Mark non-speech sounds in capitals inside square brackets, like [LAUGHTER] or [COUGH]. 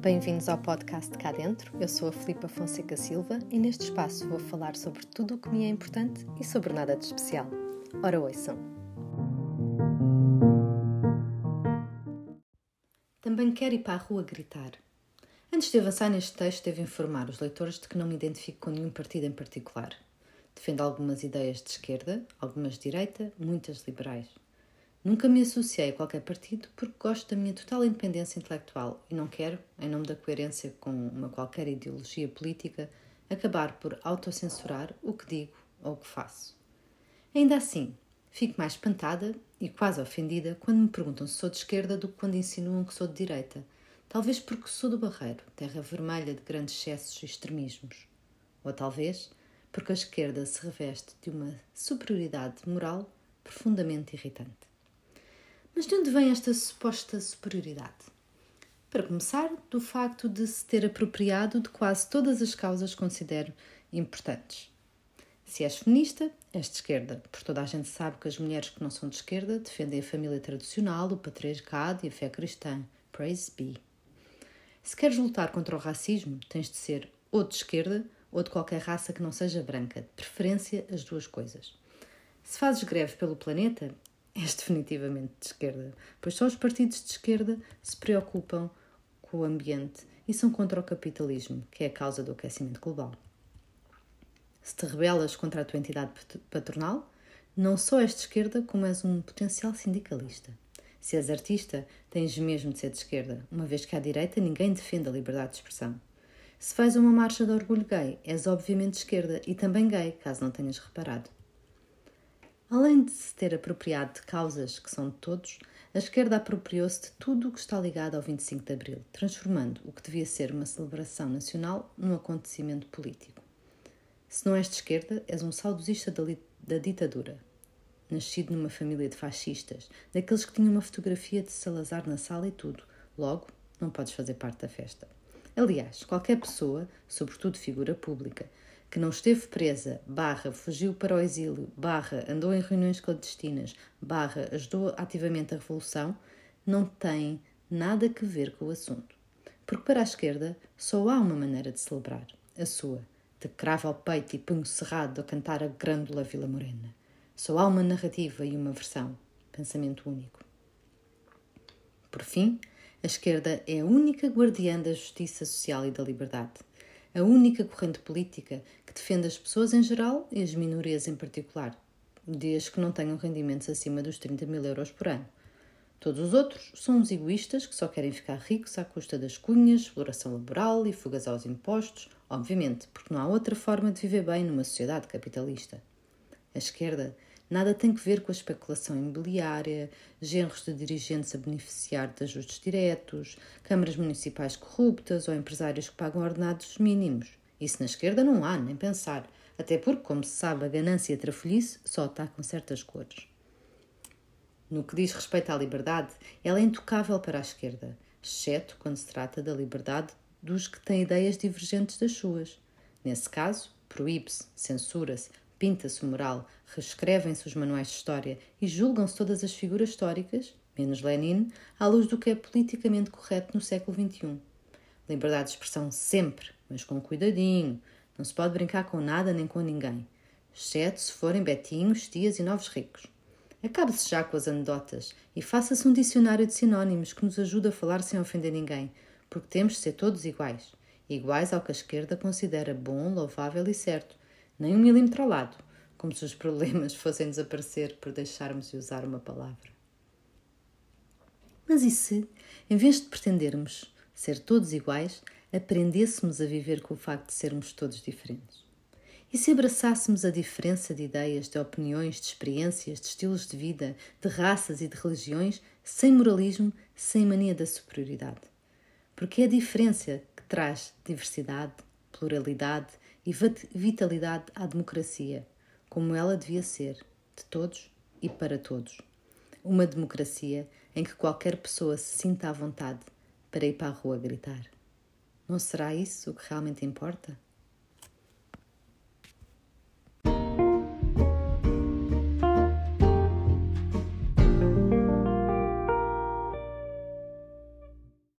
Bem-vindos ao podcast Cá Dentro. Eu sou a Filipa Fonseca Silva e neste espaço vou falar sobre tudo o que me é importante e sobre nada de especial. Ora, ouçam! Também quero ir para a rua gritar. Antes de avançar neste texto, devo informar os leitores de que não me identifico com nenhum partido em particular. Defendo algumas ideias de esquerda, algumas de direita, muitas liberais. Nunca me associei a qualquer partido porque gosto da minha total independência intelectual e não quero, em nome da coerência com uma qualquer ideologia política, acabar por autocensurar o que digo ou o que faço. Ainda assim, fico mais espantada e quase ofendida quando me perguntam se sou de esquerda do que quando insinuam que sou de direita. Talvez porque sou do Barreiro, terra vermelha de grandes excessos e extremismos. Ou talvez porque a esquerda se reveste de uma superioridade moral profundamente irritante. Mas de onde vem esta suposta superioridade? Para começar, do facto de se ter apropriado de quase todas as causas que considero importantes. Se és feminista, és de esquerda, porque toda a gente sabe que as mulheres que não são de esquerda defendem a família tradicional, o patriarcado e a fé cristã. Praise be. Se queres lutar contra o racismo, tens de ser ou de esquerda ou de qualquer raça que não seja branca, de preferência as duas coisas. Se fazes greve pelo planeta, és definitivamente de esquerda, pois só os partidos de esquerda se preocupam com o ambiente e são contra o capitalismo, que é a causa do aquecimento global. Se te rebelas contra a tua entidade patronal, não só és de esquerda, como és um potencial sindicalista. Se és artista, tens mesmo de ser de esquerda, uma vez que à direita ninguém defende a liberdade de expressão. Se faz uma marcha de orgulho gay, és obviamente de esquerda e também gay, caso não tenhas reparado. Além de se ter apropriado de causas que são de todos, a esquerda apropriou-se de tudo o que está ligado ao 25 de Abril, transformando o que devia ser uma celebração nacional num acontecimento político. Se não és de esquerda, és um saudosista da, da ditadura. Nascido numa família de fascistas, daqueles que tinham uma fotografia de Salazar na sala e tudo, logo não podes fazer parte da festa. Aliás, qualquer pessoa, sobretudo figura pública, que não esteve presa, barra, fugiu para o exílio, barra, andou em reuniões clandestinas, barra, ajudou ativamente a revolução, não tem nada a ver com o assunto. Porque para a esquerda só há uma maneira de celebrar, a sua, de cravo ao peito e punho cerrado a cantar a grândula Vila Morena. Só há uma narrativa e uma versão, pensamento único. Por fim, a esquerda é a única guardiã da justiça social e da liberdade a única corrente política que defende as pessoas em geral e as minorias em particular, desde que não tenham rendimentos acima dos 30 mil euros por ano. Todos os outros são os egoístas que só querem ficar ricos à custa das cunhas, exploração laboral e fugas aos impostos, obviamente, porque não há outra forma de viver bem numa sociedade capitalista. A esquerda Nada tem que ver com a especulação imobiliária, genros de dirigentes a beneficiar de ajustes diretos, câmaras municipais corruptas ou empresários que pagam ordenados mínimos. Isso na esquerda não há, nem pensar. Até porque, como se sabe, a ganância e a trafolhice só está com certas cores. No que diz respeito à liberdade, ela é intocável para a esquerda, exceto quando se trata da liberdade dos que têm ideias divergentes das suas. Nesse caso, proíbe-se, censura-se, pinta-se o moral, reescrevem-se os manuais de história e julgam-se todas as figuras históricas, menos Lenin, à luz do que é politicamente correto no século XXI. Liberdade de expressão sempre, mas com cuidadinho. Não se pode brincar com nada nem com ninguém, exceto se forem betinhos, tias e novos ricos. Acabe-se já com as anedotas e faça-se um dicionário de sinónimos que nos ajude a falar sem ofender ninguém, porque temos de ser todos iguais. Iguais ao que a esquerda considera bom, louvável e certo, nem um milímetro ao lado, como se os problemas [LAUGHS] fossem desaparecer por deixarmos de usar uma palavra. Mas e se, em vez de pretendermos ser todos iguais, aprendêssemos a viver com o facto de sermos todos diferentes? E se abraçássemos a diferença de ideias, de opiniões, de experiências, de estilos de vida, de raças e de religiões, sem moralismo, sem mania da superioridade? Porque é a diferença que traz diversidade, pluralidade e vitalidade à democracia, como ela devia ser, de todos e para todos. Uma democracia em que qualquer pessoa se sinta à vontade para ir para a rua gritar. Não será isso o que realmente importa?